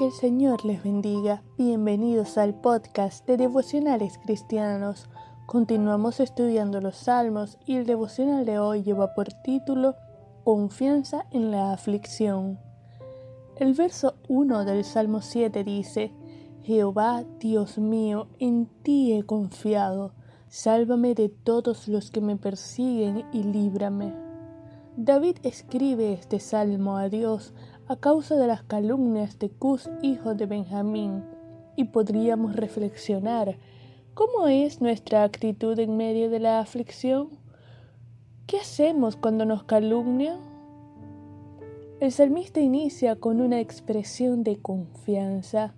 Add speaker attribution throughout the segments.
Speaker 1: Que el Señor les bendiga. Bienvenidos al podcast de devocionales cristianos. Continuamos estudiando los salmos y el devocional de hoy lleva por título Confianza en la aflicción. El verso 1 del Salmo 7 dice, Jehová, Dios mío, en ti he confiado. Sálvame de todos los que me persiguen y líbrame. David escribe este salmo a Dios a causa de las calumnias de Cus, hijo de Benjamín, y podríamos reflexionar cómo es nuestra actitud en medio de la aflicción. ¿Qué hacemos cuando nos calumnian? El salmista inicia con una expresión de confianza.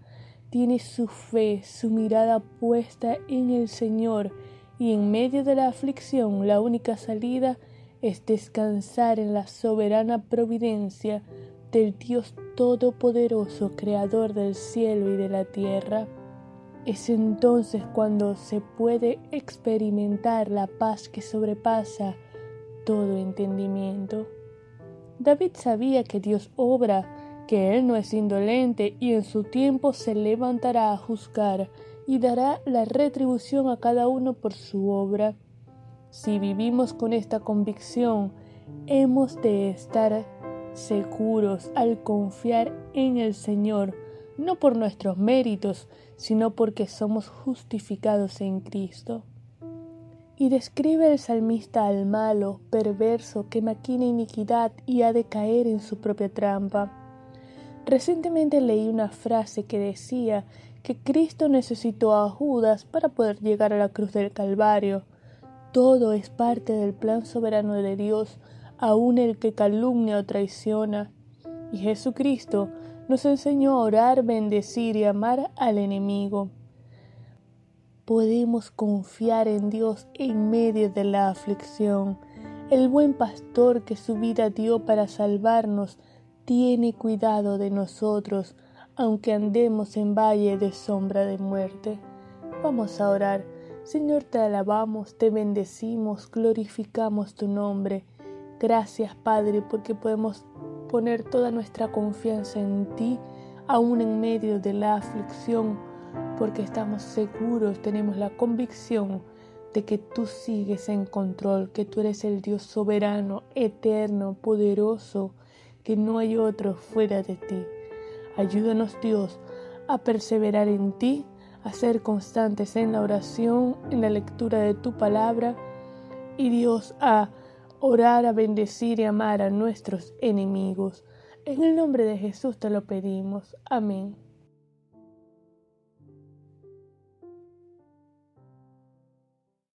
Speaker 1: Tiene su fe, su mirada puesta en el Señor, y en medio de la aflicción la única salida es descansar en la soberana providencia del Dios Todopoderoso, Creador del cielo y de la tierra. Es entonces cuando se puede experimentar la paz que sobrepasa todo entendimiento. David sabía que Dios obra, que Él no es indolente y en su tiempo se levantará a juzgar y dará la retribución a cada uno por su obra. Si vivimos con esta convicción, hemos de estar seguros al confiar en el Señor, no por nuestros méritos, sino porque somos justificados en Cristo. Y describe el salmista al malo, perverso, que maquina iniquidad y ha de caer en su propia trampa. Recientemente leí una frase que decía que Cristo necesitó a Judas para poder llegar a la cruz del Calvario. Todo es parte del plan soberano de Dios aun el que calumnia o traiciona. Y Jesucristo nos enseñó a orar, bendecir y amar al enemigo. Podemos confiar en Dios en medio de la aflicción. El buen pastor que su vida dio para salvarnos tiene cuidado de nosotros, aunque andemos en valle de sombra de muerte. Vamos a orar. Señor, te alabamos, te bendecimos, glorificamos tu nombre. Gracias, Padre, porque podemos poner toda nuestra confianza en ti, aún en medio de la aflicción, porque estamos seguros, tenemos la convicción de que tú sigues en control, que tú eres el Dios soberano, eterno, poderoso, que no hay otro fuera de ti. Ayúdanos, Dios, a perseverar en ti, a ser constantes en la oración, en la lectura de tu palabra, y Dios, a orar, a bendecir y amar a nuestros enemigos. En el nombre de Jesús te lo pedimos. Amén.